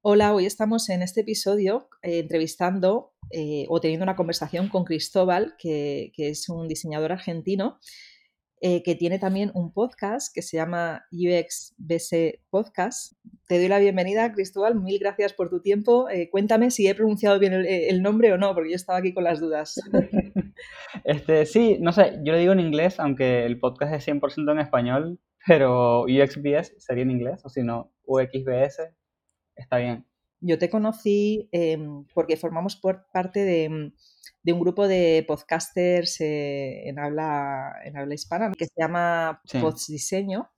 Hola, hoy estamos en este episodio eh, entrevistando eh, o teniendo una conversación con Cristóbal, que, es un diseñador argentino, eh, que tiene también un podcast que se llama UXBC Podcast. Te doy la bienvenida, Cristóbal. Mil gracias por tu tiempo. cuéntame si he pronunciado bien el, nombre o no, porque yo estaba aquí con las dudas. Este, sí, no sé, yo lo digo en inglés, aunque el podcast es 100% en español, pero UXBS sería en inglés, o si no, UXBS está bien. Yo te conocí em, porque formamos por parte de, un grupo de podcasters eh, en, habla, en habla hispana que se llama sí. Diseño.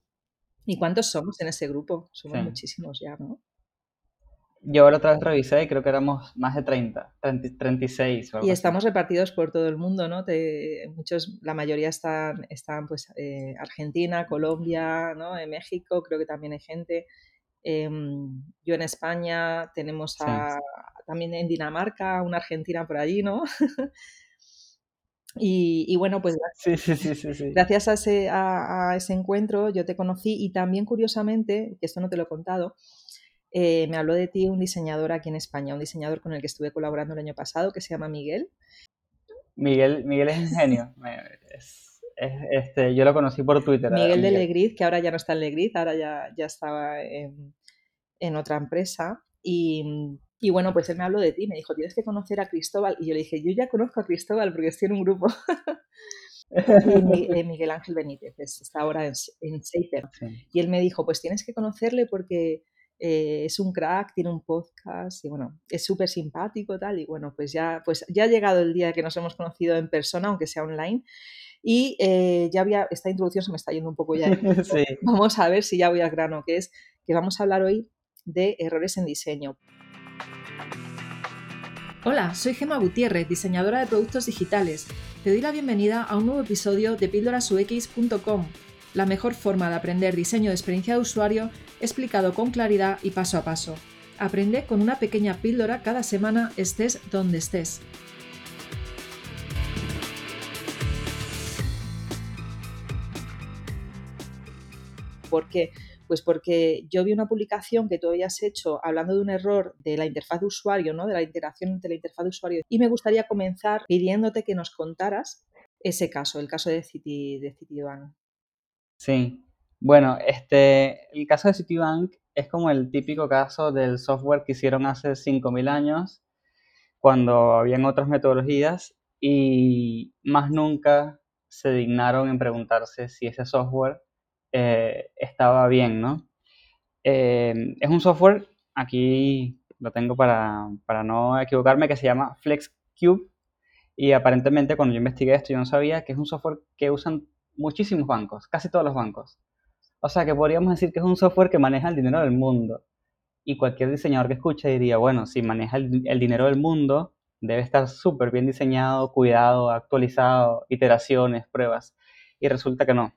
¿Y cuántos somos en ese grupo? Somos muchísimos ya, ¿no? Yo ahora otra vez revisé y creo que éramos más de 30, 36. y estamos repartidos por todo el mundo, ¿no? muchos, la mayoría están, están pues, eh, Argentina, Colombia, ¿no? En México creo que también hay gente. Em, yo en España, tenemos también en Dinamarca, una argentina por allí, ¿no? y, bueno, pues gracias a, ese, a, ese, encuentro yo te conocí y también curiosamente, que esto no te lo he contado, eh, me habló de ti un diseñador aquí en España, un diseñador con el que estuve colaborando el año pasado, que se llama Miguel. Miguel, Miguel es ingenio. Este, yo lo conocí por Twitter. Miguel, de Legrid, que ahora ya no está en Legrid, ahora ya, ya estaba en, en otra empresa. Y, y, bueno, pues él me habló de ti, me dijo, tienes que conocer a Cristóbal. Y yo le dije, yo ya conozco a Cristóbal porque estoy en un grupo. y eh, Miguel Ángel Benítez, está ahora en, en Y él me dijo, pues tienes que conocerle porque eh, es un crack, tiene un podcast y bueno, es súper simpático tal. Y bueno, pues ya, pues ya ha llegado el día que nos hemos conocido en persona, aunque sea online. Y eh, ya había, esta introducción se me está yendo un poco ya. Vamos a ver si ya voy al grano, que es que vamos a hablar hoy de errores en diseño. Hola, soy Gema Gutiérrez, diseñadora de productos digitales. Te doy la bienvenida a un nuevo episodio de píldorasux.com, la mejor forma de aprender diseño de experiencia de usuario explicado con claridad y paso a paso. Aprende con una pequeña píldora cada semana estés donde estés. ¿Por qué? Pues porque yo vi una publicación que tú habías hecho hablando de un error de la interfaz de usuario, ¿no? De la interacción entre la interfaz de usuario. Y me gustaría comenzar pidiéndote que nos contaras ese caso, el caso de, City, de Citibank. Sí, bueno, este, el caso de Citibank es como el típico caso del software que hicieron hace 5.000 años, cuando habían otras metodologías y más nunca se dignaron en preguntarse si ese software eh, estaba bien, ¿no? Eh, es un software, aquí lo tengo para, para, no equivocarme, que se llama FlexCube. Y aparentemente cuando yo investigué esto yo no sabía que es un software que usan muchísimos bancos, casi todos los bancos. O sea que podríamos decir que es un software que maneja el dinero del mundo. Y cualquier diseñador que escuche diría, bueno, si maneja el, el dinero del mundo, debe estar súper bien diseñado, cuidado, actualizado, iteraciones, pruebas. Y resulta que no.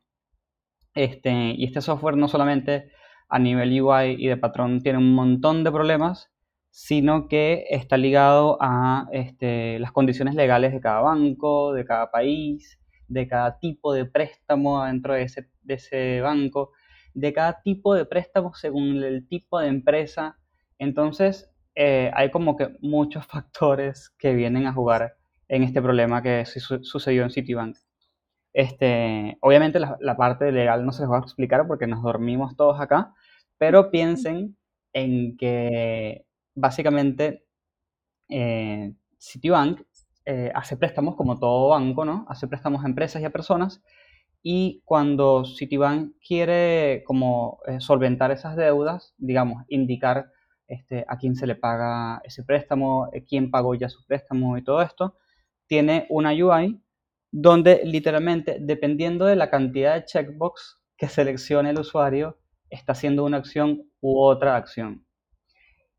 Este, y este software no solamente a nivel UI y de patrón tiene un montón de problemas, sino que está ligado a este, las condiciones legales de cada banco, de cada país, de cada tipo de préstamo dentro de ese, banco, de cada tipo de préstamo según el tipo de empresa. Entonces, eh, hay como que muchos factores que vienen a jugar en este problema que sucedió en Citibank. Este, obviamente la, parte legal no se les va a explicar porque nos dormimos todos acá, pero piensen en que básicamente eh, Citibank eh, hace préstamos como todo banco, ¿no? Hace préstamos a empresas y a personas y cuando Citibank quiere como eh, solventar esas deudas, digamos, indicar este, a quién se le paga ese préstamo, quién pagó ya su préstamo y todo esto, tiene una UI donde literalmente, dependiendo de la cantidad de checkbox que seleccione el usuario, está haciendo una acción u otra acción.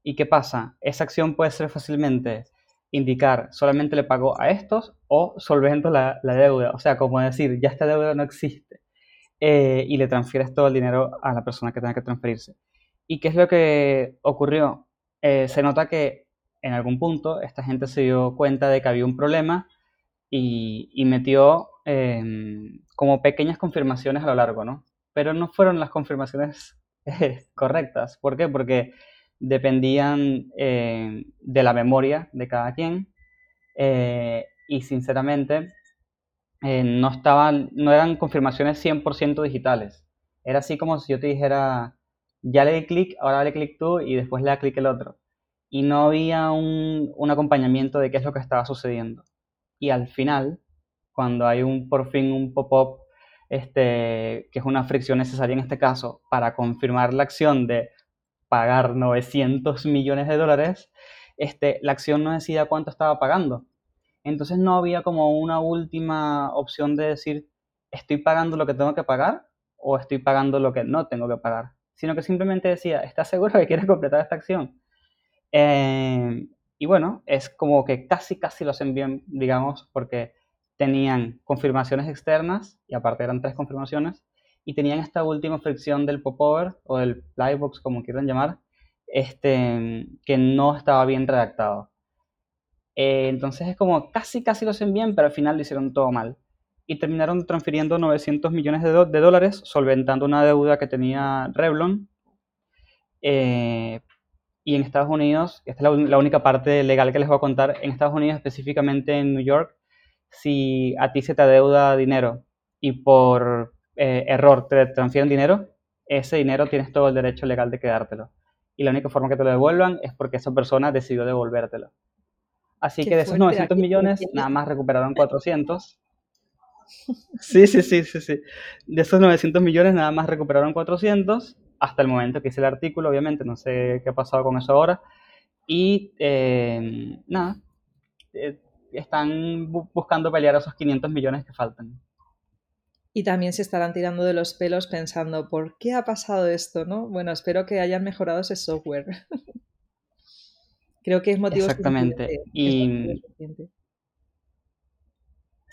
¿Y qué pasa? Esa acción puede ser fácilmente indicar solamente le pago a estos o solvento la, deuda. O sea, como decir, ya esta deuda no existe. Eh, y le transfieres todo el dinero a la persona que tenga que transferirse. ¿Y qué es lo que ocurrió? Eh, se nota que en algún punto esta gente se dio cuenta de que había un problema y, metió em, como pequeñas confirmaciones a lo largo, ¿no? Pero no fueron las confirmaciones eh, correctas. ¿Por qué? Porque dependían eh, de la memoria de cada quien eh, y sinceramente no, estaban, no eran confirmaciones 100% digitales. Era así como si yo te dijera, ya le di clic, ahora dale clic tú y después le da clic el otro. Y no había un acompañamiento de qué es lo que estaba sucediendo. Y al final, cuando hay un por fin un pop-up este, que es una fricción necesaria en este caso para confirmar la acción de pagar 900 millones de dólares, este, la acción no decía cuánto estaba pagando. Entonces no había como una última opción de decir, estoy pagando lo que tengo que pagar o estoy pagando lo que no tengo que pagar, sino que simplemente decía, ¿estás seguro que quieres completar esta acción? Eh, y bueno, es como que casi, casi lo hacen bien, digamos, porque tenían confirmaciones externas, y aparte eran tres confirmaciones, y tenían esta última fricción del popover o del playbox, como quieran llamar, este, que no estaba bien redactado. Eh, entonces es como casi, casi lo hacen bien, pero al final lo hicieron todo mal. Y terminaron transfiriendo 900 millones de, dólares, solventando una deuda que tenía Revlon. Eh, y en Estados Unidos, esta es la, única parte legal que les voy a contar, en Estados Unidos, específicamente en New York, si a ti se te adeuda dinero y por eh, error te transfieren dinero, ese dinero tienes todo el derecho legal de quedártelo. Y la única forma que te lo devuelvan es porque esa persona decidió devolvértelo. Así que de esos 900 millones, nada más recuperaron 400. Sí, sí, sí, sí, sí. De esos 900 millones, nada más recuperaron 400 hasta el momento que hice el artículo, obviamente, no sé qué ha pasado con eso ahora. Y eh, nada, eh, están buscando pelear esos 500 millones que faltan. Y también se estarán tirando de los pelos pensando, ¿por qué ha pasado esto? ¿no? Bueno, espero que hayan mejorado ese software. Creo que es motivo Exactamente. Y...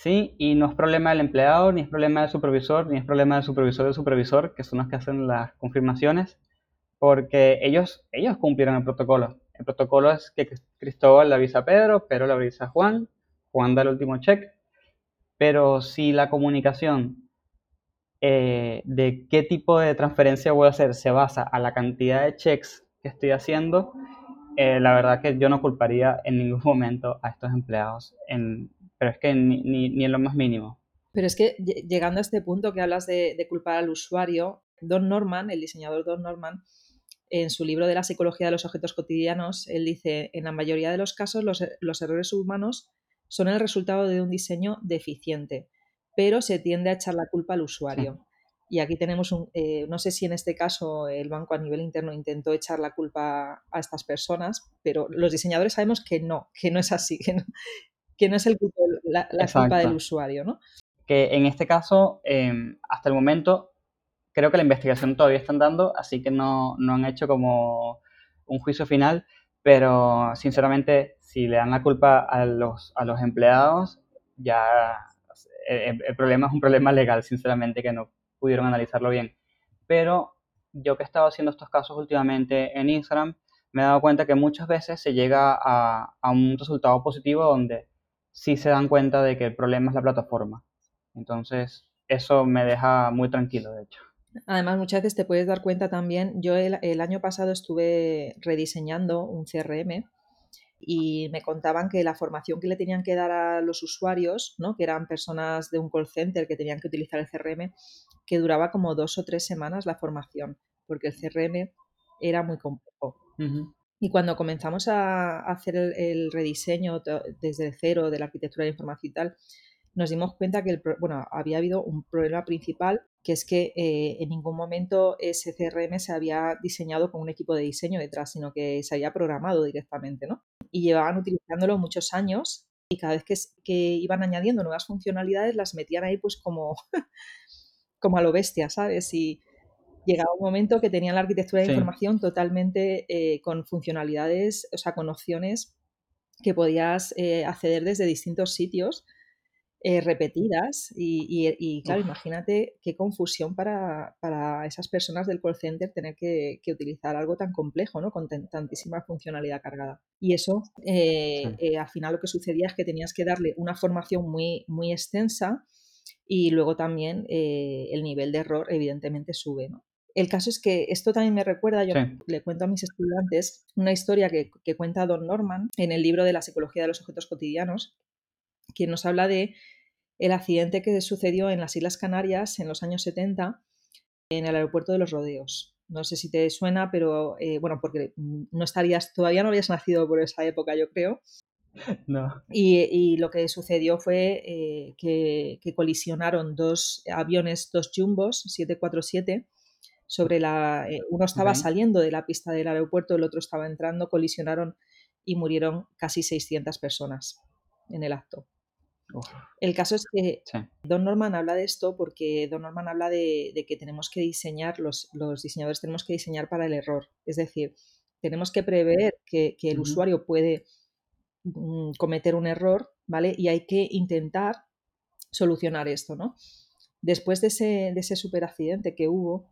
Sí, y no es problema del empleado, ni es problema del supervisor, ni es problema del supervisor del supervisor, que son los que hacen las confirmaciones, porque ellos, ellos cumplieron el protocolo. El protocolo es que Cristóbal le avisa a Pedro, Pedro le avisa a Juan, Juan da el último check, pero si la comunicación eh, de qué tipo de transferencia voy a hacer se basa a la cantidad de checks que estoy haciendo, eh, la verdad que yo no culparía en ningún momento a estos empleados, pero es que ni, en lo más mínimo. Pero es que llegando a este punto que hablas de, de culpar al usuario, Don Norman, el diseñador Don Norman, en su libro de la psicología de los objetos cotidianos, él dice, en la mayoría de los casos los, errores humanos son el resultado de un diseño deficiente, pero se tiende a echar la culpa al usuario. Y aquí tenemos un, eh, no sé si en este caso el banco a nivel interno intentó echar la culpa a estas personas, pero los diseñadores sabemos que no, que no es así, que no, es el, la, culpa del usuario, ¿no? Que en este caso, em, hasta el momento, creo que la investigación todavía está dando, así que no, han hecho como un juicio final, pero sinceramente, si le dan la culpa a los, a los empleados, ya el, problema es un problema legal, sinceramente, que no pudieron analizarlo bien. Pero yo que he estado haciendo estos casos últimamente en Instagram, me he dado cuenta que muchas veces se llega a, a un resultado positivo donde sí se dan cuenta de que el problema es la plataforma. Entonces, eso me deja muy tranquilo, de hecho. Además, muchas veces te puedes dar cuenta también, yo el, año pasado estuve rediseñando un CRM y me contaban que la formación que le tenían que dar a los usuarios, ¿no? que eran personas de un call center que tenían que utilizar el CRM, que duraba como dos o tres semanas la formación, porque el CRM era muy complejo. Y cuando comenzamos a hacer el, el rediseño desde cero de la arquitectura de información y tal, nos dimos cuenta que el, bueno, había habido un problema principal, que es que eh, en ningún momento ese CRM se había diseñado con un equipo de diseño detrás, sino que se había programado directamente, ¿no? Y llevaban utilizándolo muchos años y cada vez que, que iban añadiendo nuevas funcionalidades las metían ahí pues como, como a lo bestia, ¿sabes? Y llegaba un momento que tenían la arquitectura de información totalmente eh, con funcionalidades, o sea, con opciones que podías eh, acceder desde distintos sitios eh, repetidas y, claro, imagínate qué confusión para, esas personas del call center tener que, utilizar algo tan complejo, ¿no? Con tantísima funcionalidad cargada. Y eso, eh, eh, al final lo que sucedía es que tenías que darle una formación muy, muy extensa y luego también el nivel de error evidentemente sube, ¿no? El caso es que esto también me recuerda, yo le cuento a mis estudiantes una historia que, que, cuenta Don Norman en el libro de la psicología de los objetos cotidianos, quien nos habla de el accidente que sucedió en las Islas Canarias en los años 70 en el aeropuerto de los Rodeos. No sé si te suena, pero eh, bueno, porque no estarías, todavía no habías nacido por esa época, yo creo. No. Y, lo que sucedió fue eh, que, colisionaron dos aviones, dos jumbos 747, sobre la. Eh, uno estaba saliendo de la pista del aeropuerto, el otro estaba entrando, colisionaron y murieron casi 600 personas en el acto. El caso es que Don Norman habla de esto porque Don Norman habla de, que tenemos que diseñar, los, diseñadores tenemos que diseñar para el error. Es decir, tenemos que prever que, el usuario puede mm, cometer un error, ¿vale? Y hay que intentar solucionar esto, ¿no? Después de ese, de ese super accidente que hubo,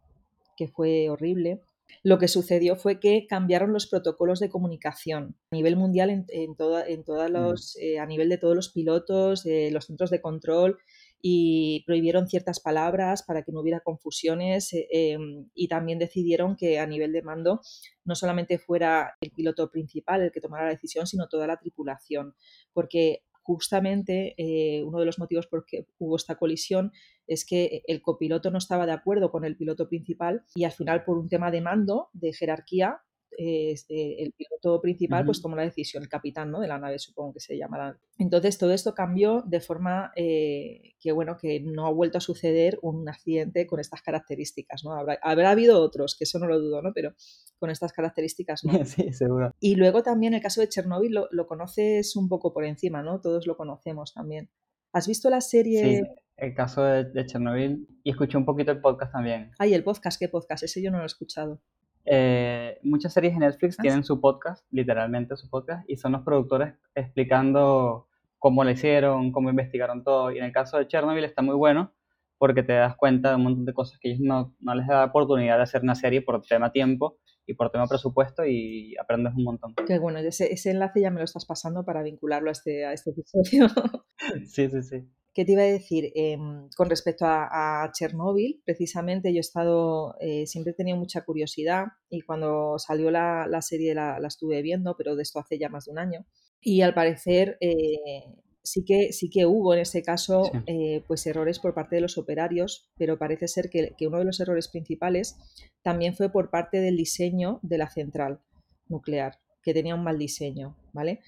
que fue horrible, lo que sucedió fue que cambiaron los protocolos de comunicación a nivel mundial, en, en, en todos los, eh, a nivel de todos los pilotos, de los centros de control y prohibieron ciertas palabras para que no hubiera confusiones eh, em, y también decidieron que a nivel de mando no solamente fuera el piloto principal el que tomara la decisión, sino toda la tripulación, porque justamente eh, uno de los motivos por que hubo esta colisión es que el copiloto no estaba de acuerdo con el piloto principal y al final por un tema de mando, de jerarquía, este, el piloto principal pues tomó la decisión, el capitán ¿no? de la nave supongo que se llamará. Entonces todo esto cambió de forma eh, que bueno, que no ha vuelto a suceder un accidente con estas características, ¿no? Habrá, habrá habido otros, que eso no lo dudo, ¿no? Pero con estas características no. Sí, seguro. Y luego también el caso de Chernobyl lo, lo, conoces un poco por encima, ¿no? Todos lo conocemos también. ¿Has visto la serie? Sí, el caso de, de Chernobyl y escuché un poquito el podcast también. Ay, el podcast, ¿qué podcast? Ese yo no lo he escuchado. Eh, muchas series de Netflix ah, tienen su podcast, literalmente su podcast, y son los productores explicando cómo lo hicieron, cómo investigaron todo. Y en el caso de Chernobyl está muy bueno porque te das cuenta de un montón de cosas que ellos no, no les da oportunidad de hacer una serie por tema tiempo y por tema presupuesto y aprendes un montón. Qué bueno, ese, ese enlace ya me lo estás pasando para vincularlo a este, a este episodio. sí, sí, sí. ¿Qué te iba a decir? Em, con respecto a, Chernóbil, precisamente yo he estado, eh, siempre he tenido mucha curiosidad y cuando salió la, serie la, estuve viendo, pero de esto hace ya más de un año. Y al parecer eh, sí, que, sí que hubo en ese caso eh, pues errores por parte de los operarios, pero parece ser que, que uno de los errores principales también fue por parte del diseño de la central nuclear, que tenía un mal diseño, ¿vale?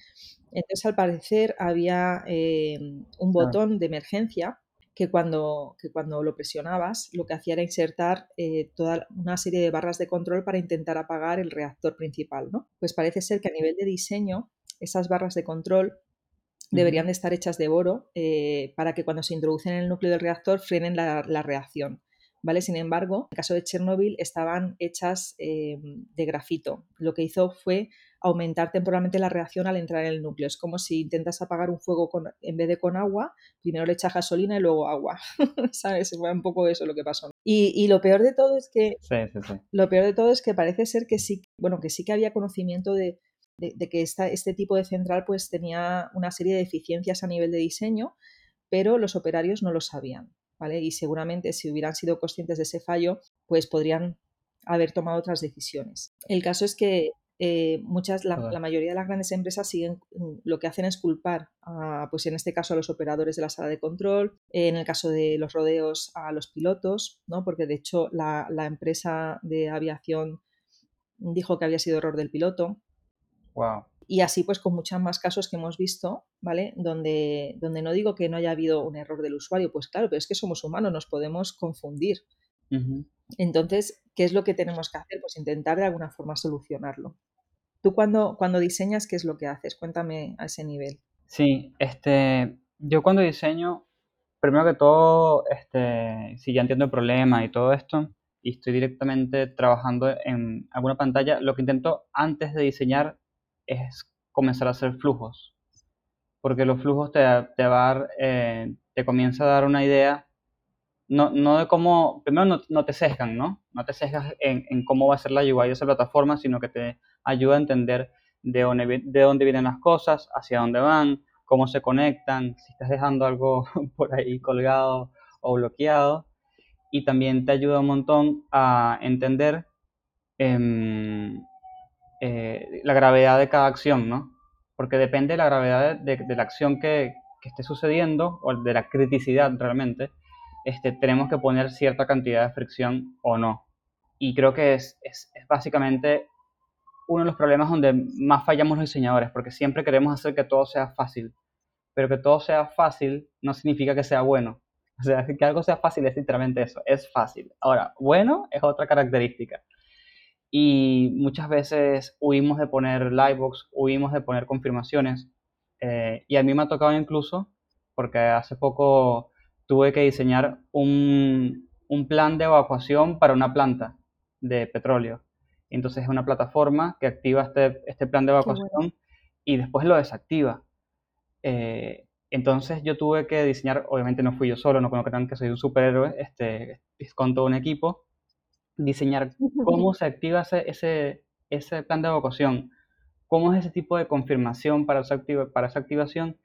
Entonces, al parecer, había eh, un botón de emergencia que cuando, cuando lo presionabas lo que hacía era insertar eh, toda una serie de barras de control para intentar apagar el reactor principal. ¿no? Pues parece ser que a nivel de diseño, esas barras de control deberían de estar hechas de boro eh, para que cuando se introducen en el núcleo del reactor frenen la, reacción. ¿Vale? Sin embargo, en el caso de Chernobyl estaban hechas de grafito. Lo que hizo fue aumentar temporalmente la reacción al entrar en el núcleo. Es como si intentas apagar un fuego con, en vez de con agua, primero le echas gasolina y luego agua. ¿Sabes? Fue un poco eso lo que pasó. Y, lo peor de todo es que. Lo peor de todo es que parece ser que sí, bueno, que sí que había conocimiento de, que esta, este tipo de central pues tenía una serie de deficiencias a nivel de diseño, pero los operarios no lo sabían. ¿Vale? Y seguramente si hubieran sido conscientes de ese fallo, pues podrían haber tomado otras decisiones. El caso es que eh, muchas, la, mayoría de las grandes empresas siguen mm, lo que hacen es culpar, a, pues en este caso a los operadores de la sala de control, en el caso de los rodeos a los pilotos, ¿no? porque de hecho la, empresa de aviación dijo que había sido error del piloto. Wow. Y así pues con muchos más casos que hemos visto, ¿vale? Donde, donde no digo que no haya habido un error del usuario, pues claro, pero es que somos humanos, nos podemos confundir. Entonces, ¿qué es lo que tenemos que hacer? Pues intentar de alguna forma solucionarlo. Tú cuando, cuando diseñas, ¿qué es lo que haces? Cuéntame a ese nivel. Sí, este, yo cuando diseño, primero que todo, este, si ya entiendo el problema y todo esto, y estoy directamente trabajando en alguna pantalla, lo que intento antes de diseñar es comenzar a hacer flujos. Porque los flujos te, te, va eh, te comienza a dar una idea, no, no de cómo, primero no, no, te sesgan, ¿no? No te sesgas en, en, cómo va a ser la UI de esa plataforma, sino que te ayuda a entender de dónde, de dónde vienen las cosas, hacia dónde van, cómo se conectan, si estás dejando algo por ahí colgado o bloqueado. y también te ayuda un montón a entender em, eh, la gravedad de cada acción, ¿no? Porque depende de la gravedad de, la acción que, esté sucediendo o de la criticidad realmente, este, tenemos que poner cierta cantidad de fricción o no. Y creo que es, es, es básicamente uno de los problemas donde más fallamos los diseñadores, porque siempre queremos hacer que todo sea fácil, pero que todo sea fácil no significa que sea bueno. O sea, que algo sea fácil es literalmente eso, es fácil. Ahora, bueno es otra característica. Y muchas veces huimos de poner livebox, huimos de poner confirmaciones. Eh, y a mí me ha tocado incluso, porque hace poco tuve que diseñar un, un plan de evacuación para una planta de petróleo. Entonces es una plataforma que activa este, este plan de evacuación y después lo desactiva. Eh, entonces yo tuve que diseñar, obviamente no fui yo solo, no crean que soy un superhéroe, este, con todo un equipo, diseñar cómo se activa ese, ese, plan de evacuación, cómo es ese tipo de confirmación para esa, para esa activación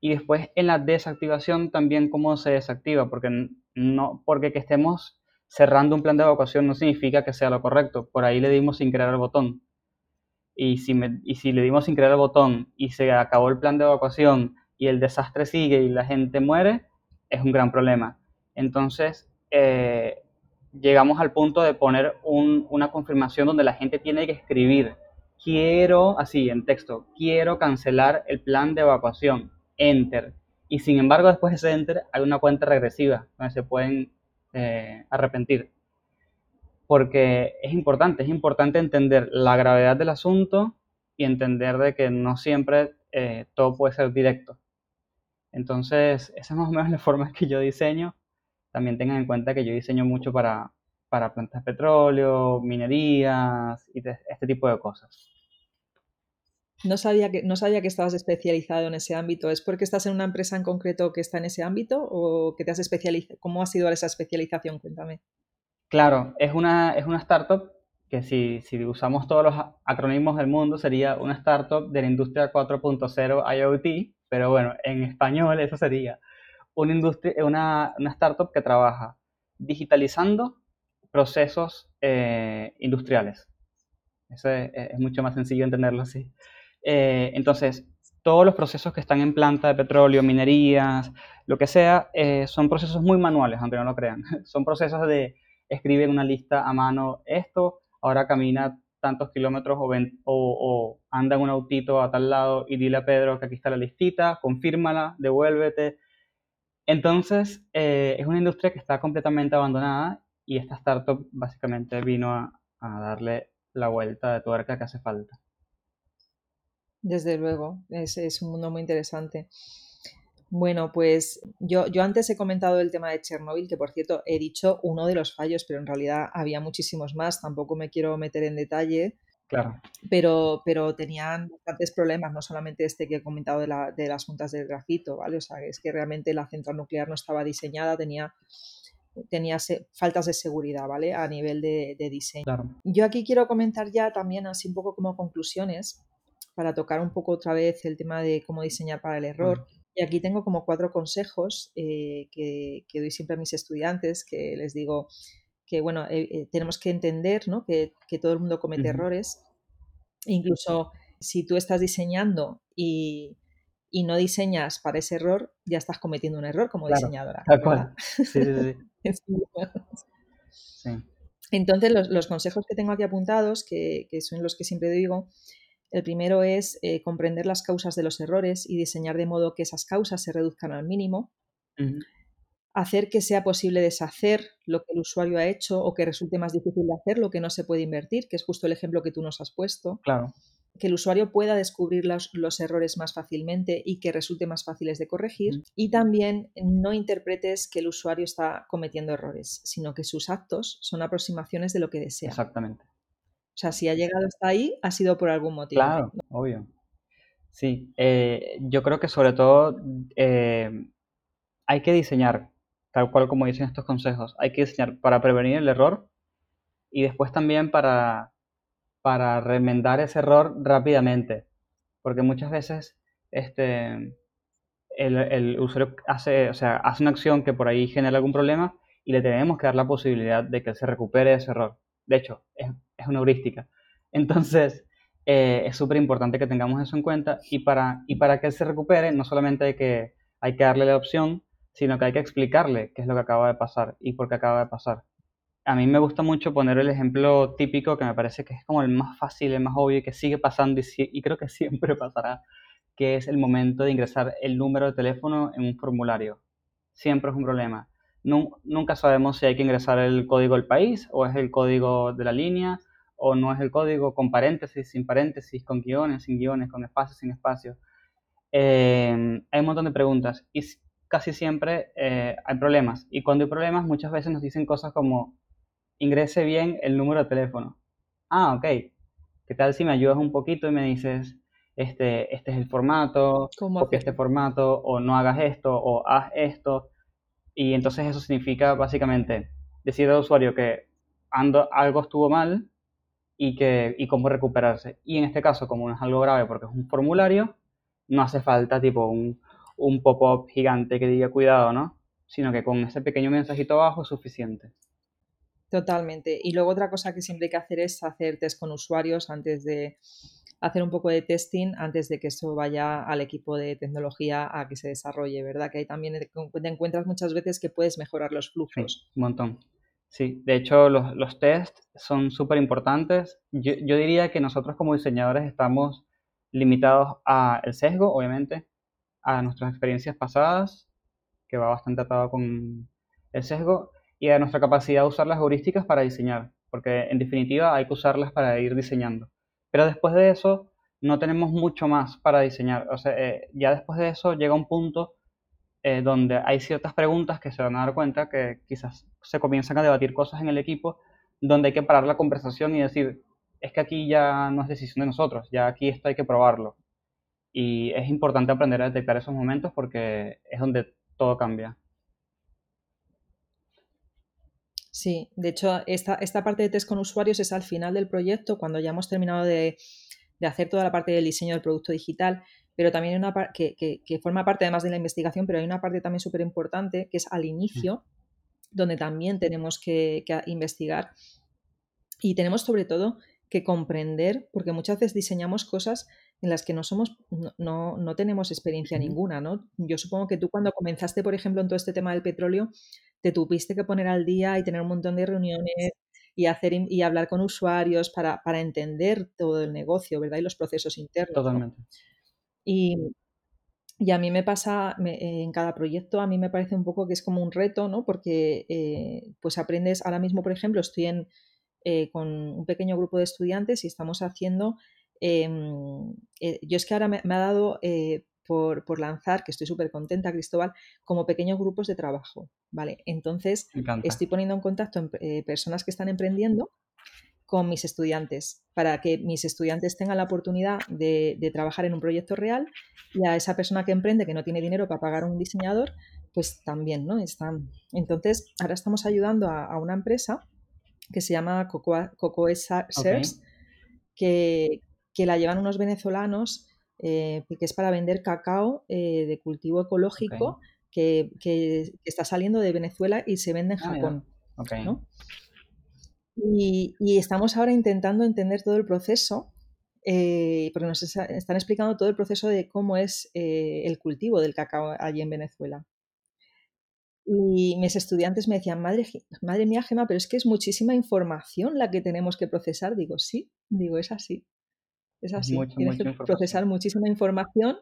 y después en la desactivación también cómo se desactiva, porque no porque que estemos cerrando un plan de evacuación no significa que sea lo correcto, por ahí le dimos sin crear el botón. Y si, y si le dimos sin crear el botón y se acabó el plan de evacuación y el desastre sigue y la gente muere, es un gran problema. Entonces, eh, llegamos al punto de poner una confirmación donde la gente tiene que escribir, quiero, así en texto, quiero cancelar el plan de evacuación, enter. Y sin embargo, después de ese enter hay una cuenta regresiva donde se pueden eh, arrepentir. Porque es importante, es importante entender la gravedad del asunto y entender de que no siempre eh, todo puede ser directo. Entonces, esa es más o menos la forma que yo diseño. También tengan en cuenta que yo diseño mucho para, para plantas de petróleo, minerías y este tipo de cosas. No sabía, que, no sabía que estabas especializado en ese ámbito. ¿Es porque estás en una empresa en concreto que está en ese ámbito o que te has especializado? ¿Cómo ha sido esa especialización? Cuéntame. Claro, es una, es una startup que si, si usamos todos los acrónimos del mundo sería una startup de la industria 4.0 IoT, pero bueno, en español eso sería una, industria, una, una startup que trabaja digitalizando procesos eh, industriales. Eso es, mucho más sencillo entenderlo así. Eh, entonces, todos los procesos que están en planta de petróleo, minerías, lo que sea, eh, son procesos muy manuales, aunque no lo crean. Son procesos de escribir una lista a mano esto, ahora camina tantos kilómetros o, o, anda en un autito a tal lado y dile a Pedro que aquí está la listita, confírmala, devuélvete. Entonces, eh, es una industria que está completamente abandonada y esta startup básicamente vino a, darle la vuelta de tuerca que hace falta. Desde luego, es, es un mundo muy interesante. Bueno, pues yo, yo antes he comentado el tema de Chernobyl, que por cierto he dicho uno de los fallos, pero en realidad había muchísimos más, tampoco me quiero meter en detalle. Claro. Pero, pero tenían bastantes problemas, no solamente este que he comentado de, la, de las juntas del grafito, ¿vale? O sea, es que realmente la central nuclear no estaba diseñada, tenía, tenía faltas de seguridad, ¿vale? A nivel de, de diseño. Claro. Yo aquí quiero comentar ya también así un poco como conclusiones para tocar un poco otra vez el tema de cómo diseñar para el error. Y aquí tengo como cuatro consejos eh, que, doy siempre a mis estudiantes, que les digo que, bueno, eh, eh, tenemos que entender ¿no? que, todo el mundo comete errores. Incluso si tú estás diseñando y, no diseñas para ese error, ya estás cometiendo un error como diseñadora. Tal cual. Sí, sí, sí. Entonces, los, consejos que tengo aquí apuntados, que, que son los que siempre digo, el primero es eh, comprender las causas de los errores y diseñar de modo que esas causas se reduzcan al mínimo. Hacer que sea posible deshacer lo que el usuario ha hecho o que resulte más difícil de hacer lo que no se puede invertir, que es justo el ejemplo que tú nos has puesto. Claro. Que el usuario pueda descubrir los, errores más fácilmente y que resulte más fáciles de corregir. Y también no interpretes que el usuario está cometiendo errores, sino que sus actos son aproximaciones de lo que desea. Exactamente. O sea, si ha llegado hasta ahí, ha sido por algún motivo. Claro, obvio. Sí, eh, yo creo que sobre todo eh, hay que diseñar, tal cual como dicen estos consejos, hay que diseñar para prevenir el error y después también para, para remendar ese error rápidamente. Porque muchas veces este, el, usuario hace, o sea, hace una acción que por ahí genera algún problema y le tenemos que dar la posibilidad de que se recupere ese error. De hecho, es, una heurística. Entonces, eh, es súper importante que tengamos eso en cuenta y para, y para que se recupere, no solamente hay que, hay que darle la opción, sino que hay que explicarle qué es lo que acaba de pasar y por qué acaba de pasar. A mí me gusta mucho poner el ejemplo típico que me parece que es como el más fácil, el más obvio y que sigue pasando y, creo que siempre pasará, que es el momento de ingresar el número de teléfono en un formulario. Siempre es un problema nunca sabemos si hay que ingresar el código del país o es el código de la línea o no es el código con paréntesis, sin paréntesis, con guiones, sin guiones, con espacios, sin espacios. Eh, hay un montón de preguntas casi siempre eh, hay problemas. Y cuando hay problemas muchas veces nos dicen cosas como ingrese bien el número de teléfono. Ah, ok. ¿Qué tal si me ayudas un poquito y me dices, este, este es el formato, copia este formato, o no hagas esto, o haz esto? Y entonces eso significa básicamente decir al usuario que ando, algo estuvo mal y, que, y cómo recuperarse. Y en este caso, como no es algo grave porque es un formulario, no hace falta tipo un, un pop-up gigante que diga cuidado, ¿no? Sino que con ese pequeño mensajito abajo es suficiente. Totalmente. Y luego otra cosa que siempre hay que hacer es hacer test con usuarios antes de, hacer un poco de testing antes de que eso vaya al equipo de tecnología a que se desarrolle, ¿verdad? Que ahí también te encuentras muchas veces que puedes mejorar los flujos. un montón. Sí, de hecho los, los tests son súper importantes. Yo, yo, diría que nosotros como diseñadores estamos limitados al sesgo, obviamente, a nuestras experiencias pasadas, que va bastante atado con el sesgo, y a nuestra capacidad de usar las heurísticas para diseñar, porque en definitiva hay que usarlas para ir diseñando. Pero después de eso no tenemos mucho más para diseñar. O sea, eh, ya después de eso llega un punto eh, donde hay ciertas preguntas que se van a dar cuenta que quizás se comienzan a debatir cosas en el equipo donde hay que parar la conversación y decir, es que aquí ya no es decisión de nosotros, ya aquí esto hay que probarlo. Y es importante aprender a detectar esos momentos porque es donde todo cambia. Sí, de hecho, esta, esta parte de test con usuarios es al final del proyecto, cuando ya hemos terminado de, hacer toda la parte del diseño del producto digital, pero también hay una parte que, que, forma parte además de la investigación, pero hay una parte también súper importante que es al inicio, donde también tenemos que, investigar y tenemos sobre todo que comprender, porque muchas veces diseñamos cosas en las que no somos, no, no tenemos experiencia ninguna, ¿no? Yo supongo que tú cuando comenzaste, por ejemplo, en todo este tema del petróleo, te tuviste que poner al día y tener un montón de reuniones y hacer y hablar con usuarios para, entender todo el negocio, ¿verdad? Y los procesos internos. Totalmente. Y, a mí me pasa, en cada proyecto, a mí me parece un poco que es como un reto, ¿no? Porque eh, pues aprendes, ahora mismo, por ejemplo, estoy en, eh, con un pequeño grupo de estudiantes y estamos haciendo, em, eh, yo es que ahora me, me ha dado por, lanzar, que estoy súper contenta, Cristóbal, como pequeños grupos de trabajo, ¿vale? Entonces, estoy poniendo en contacto eh, personas que están emprendiendo con mis estudiantes, para que mis estudiantes tengan la oportunidad de, trabajar en un proyecto real y a esa persona que emprende, que no tiene dinero para pagar un diseñador, pues también, ¿no? Están. Entonces, ahora estamos ayudando a, una empresa que se llama Cocoa, Cocoa que, que la llevan unos venezolanos eh, que es para vender cacao eh, de cultivo ecológico que, está saliendo de Venezuela y se vende en ah, Japón. Y, estamos ahora intentando entender todo el proceso, eh, porque nos están explicando todo el proceso de cómo es el cultivo del cacao allí en Venezuela. Y mis estudiantes me decían, madre, madre mía, Gema, pero es que es muchísima información la que tenemos que procesar. Digo, sí, digo, es así. Es así. Tienes que procesar muchísima información,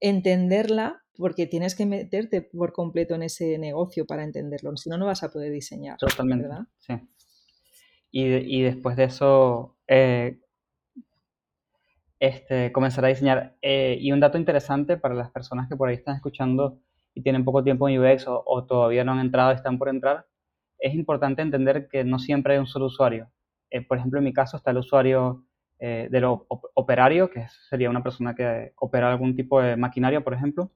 entenderla, porque tienes que meterte por completo en ese negocio para entenderlo. Si no, no vas a poder diseñar. Totalmente. Sí. Y, después de eso, eh, este, comenzar a diseñar. Eh, y un dato interesante para las personas que por ahí están escuchando y tienen poco tiempo en UX o, o todavía no han entrado y están por entrar, es importante entender que no siempre hay un solo usuario. Eh, por ejemplo, en mi caso está el usuario eh, del operario, que sería una persona que opera algún tipo de maquinaria, por ejemplo.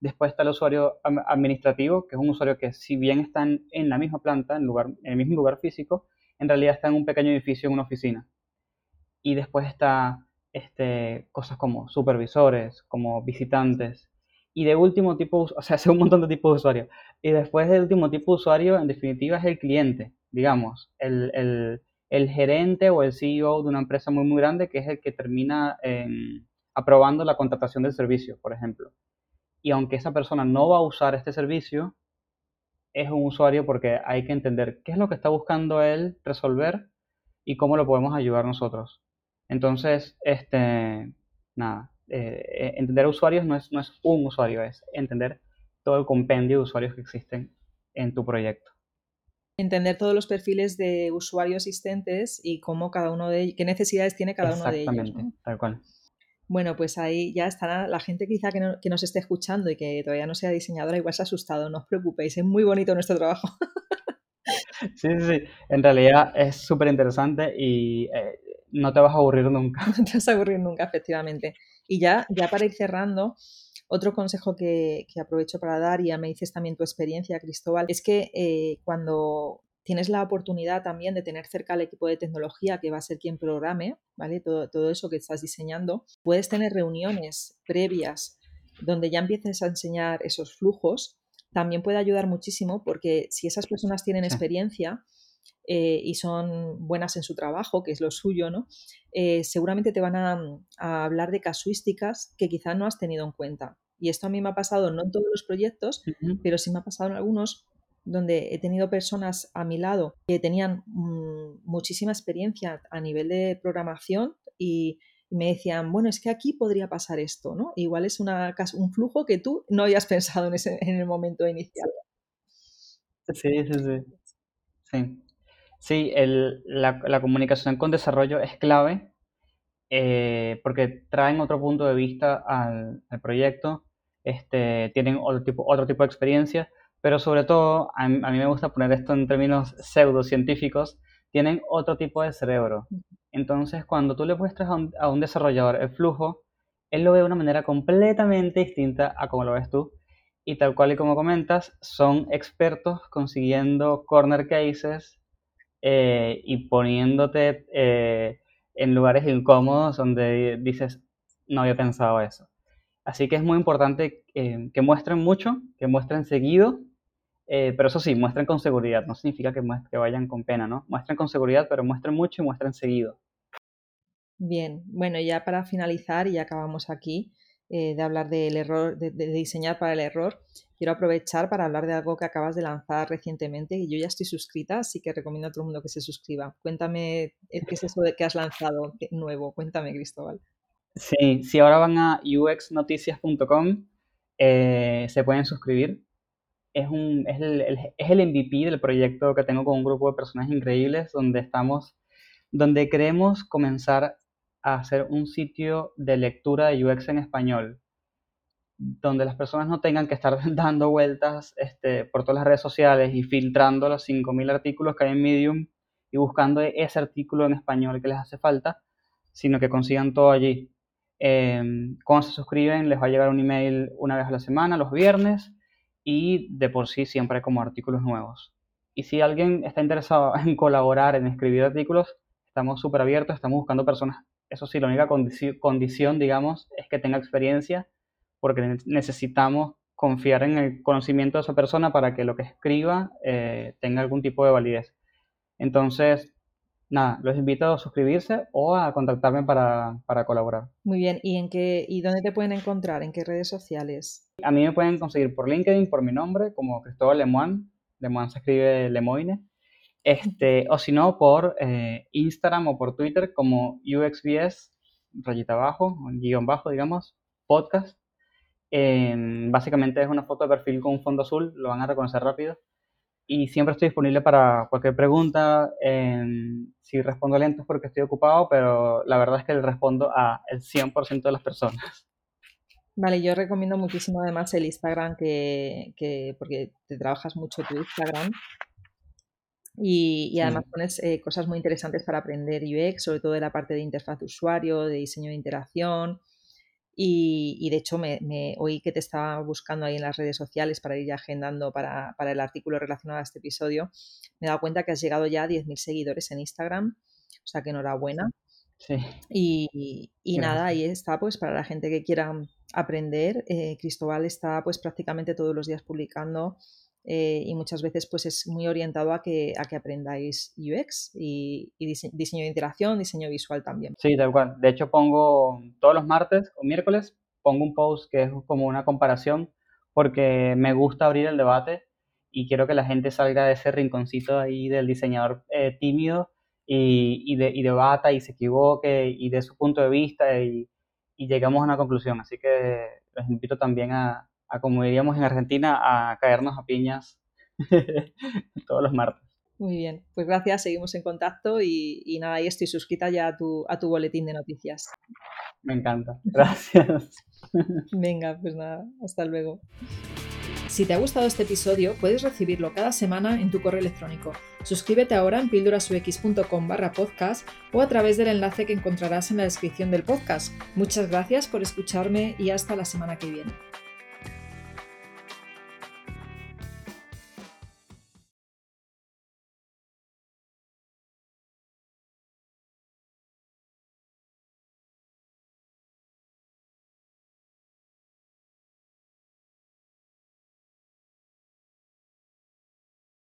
Después está el usuario administrativo, que es un usuario que si bien está en, la misma planta, en, lugar, en el mismo lugar físico, en realidad está en un pequeño edificio, en una oficina. Y después está este, cosas como supervisores, como visitantes. Y de último tipo, o sea, hace un montón de tipos de usuarios. Y después del último tipo de usuario, en definitiva, es el cliente, digamos, el, el, el gerente o el CEO de una empresa muy, muy grande que es el que termina aprobando la contratación del servicio, por ejemplo. Y aunque esa persona no va a usar este servicio, es un usuario porque hay que entender qué es lo que está buscando él resolver y cómo lo podemos ayudar nosotros. Entonces, este, nada, eh, eh, entender usuarios no es, no es un usuario, es entender todo el compendio de usuarios que existen en tu proyecto. Entender todos los perfiles de usuarios existentes y cómo cada uno de ellos, qué necesidades tiene cada uno de ellos. Exactamente, tal cual. Bueno, pues ahí ya estará la gente quizá que, que, nos esté escuchando y que todavía no sea diseñadora, igual se ha asustado, no os preocupéis, es muy bonito nuestro trabajo. Sí, sí, sí, en realidad es súper interesante y eh, no te vas a aburrir nunca. No te vas a aburrir nunca, efectivamente. Y ya, ya para ir cerrando, otro consejo que, aprovecho para dar, y ya me dices también tu experiencia, Cristóbal, es que eh, cuando tienes la oportunidad también de tener cerca al equipo de tecnología que va a ser quien programe, ¿vale? Todo, todo eso que estás diseñando, puedes tener reuniones previas donde ya empieces a enseñar esos flujos, también puede ayudar muchísimo porque si esas personas tienen experiencia, eh, y son buenas en su trabajo, que es lo suyo, ¿no? Eh, seguramente te van a, hablar de casuísticas que quizá no has tenido en cuenta. Y esto a mí me ha pasado, no en todos los proyectos, pero sí me ha pasado en algunos donde he tenido personas a mi lado que tenían mm, muchísima experiencia a nivel de programación y, me decían, bueno, es que aquí podría pasar esto, ¿no? Igual es una, un flujo que tú no habías pensado en, ese, en el momento inicial. Sí, sí, sí. Sí. Sí, el, la, la, comunicación con desarrollo es clave eh, porque traen otro punto de vista al, al, proyecto, este, tienen otro tipo, otro tipo de experiencia, pero sobre todo, a, mí me gusta poner esto en términos pseudocientíficos, tienen otro tipo de cerebro. Entonces, cuando tú le muestras a un, a un desarrollador el flujo, él lo ve de una manera completamente distinta a como lo ves tú. Y tal cual y como comentas, son expertos consiguiendo corner cases eh, y poniéndote eh, en lugares incómodos donde dices, no había pensado eso. Así que es muy importante eh, que muestren mucho, que muestren seguido, pero eso sí, muestren con seguridad, no significa que, que vayan con pena, ¿no? Muestren con seguridad, pero muestren mucho y muestren seguido. Bien, bueno, ya para finalizar, y acabamos aquí, de hablar del error, de, diseñar para el error, quiero aprovechar para hablar de algo que acabas de lanzar recientemente y yo ya estoy suscrita, así que recomiendo a todo el mundo que se suscriba. Cuéntame eh, qué es eso de que has lanzado nuevo. Cuéntame, Cristóbal. Sí, si ahora van a uxnoticias.com, eh, se pueden suscribir. Es, un, es, el, es el MVP del proyecto que tengo con un grupo de personas increíbles donde estamos, donde queremos comenzar a hacer un sitio de lectura de UX en español donde las personas no tengan que estar dando vueltas este, por todas las redes sociales y filtrando los 5.000 artículos que hay en Medium y buscando ese artículo en español que les hace falta, sino que consigan todo allí. Em, cuando se suscriben les va a llegar un email una vez a la semana, los viernes, y de por sí siempre como artículos nuevos. Y si alguien está interesado en colaborar, en escribir artículos, estamos súper abiertos, estamos buscando personas. Eso sí, la única condición, digamos, es que tenga experiencia porque necesitamos confiar en el conocimiento de esa persona para que lo que escriba eh, tenga algún tipo de validez. Entonces, nada, los invito a suscribirse o a contactarme para, para, colaborar. Muy bien, ¿y en qué y dónde te pueden encontrar? ¿En qué redes sociales? A mí me pueden conseguir por LinkedIn, por mi nombre, como Cristóbal Lemoine. Lemoine se escribe Lemoine. Este, o si no, por eh, Instagram o por Twitter como UXBS, rayita abajo, guion bajo, digamos, podcast. Em, básicamente es una foto de perfil con un fondo azul, lo van a reconocer rápido. Y siempre estoy disponible para cualquier pregunta. Em, si respondo lento es porque estoy ocupado, pero la verdad es que le respondo a el 100% de las personas. Vale, yo recomiendo muchísimo además el Instagram, que, que porque te trabajas mucho tu Instagram. Y, y además pones eh, cosas muy interesantes para aprender UX, sobre todo de la parte de interfaz de usuario, de diseño de interacción. Y, de hecho, me, oí que te estaba buscando ahí en las redes sociales para ir agendando para, el artículo relacionado a este episodio. Me he dado cuenta que has llegado ya a 10.000 seguidores en Instagram, o sea que enhorabuena. Sí. Y, y nada, ahí está, pues para la gente que quiera aprender, eh, Cristóbal está pues prácticamente todos los días publicando eh, y muchas veces pues es muy orientado a que, a que aprendáis UX y, diseño de interacción, diseño visual también. Sí, tal cual. De hecho pongo todos los martes o miércoles, pongo un post que es como una comparación porque me gusta abrir el debate y quiero que la gente salga de ese rinconcito ahí del diseñador eh, tímido y, y, de, y, debata y se equivoque y de su punto de vista y, y llegamos a una conclusión. Así que les invito también a, a, como diríamos en Argentina, a caernos a piñas todos los martes. Muy bien, pues gracias, seguimos en contacto y, y nada, y estoy suscrita ya a tu, a tu boletín de noticias. Me encanta, gracias. Venga, pues nada, hasta luego. Si te ha gustado este episodio, puedes recibirlo cada semana en tu correo electrónico. Suscríbete ahora en pildurasux.com barra podcast o a través del enlace que encontrarás en la descripción del podcast. Muchas gracias por escucharme y hasta la semana que viene.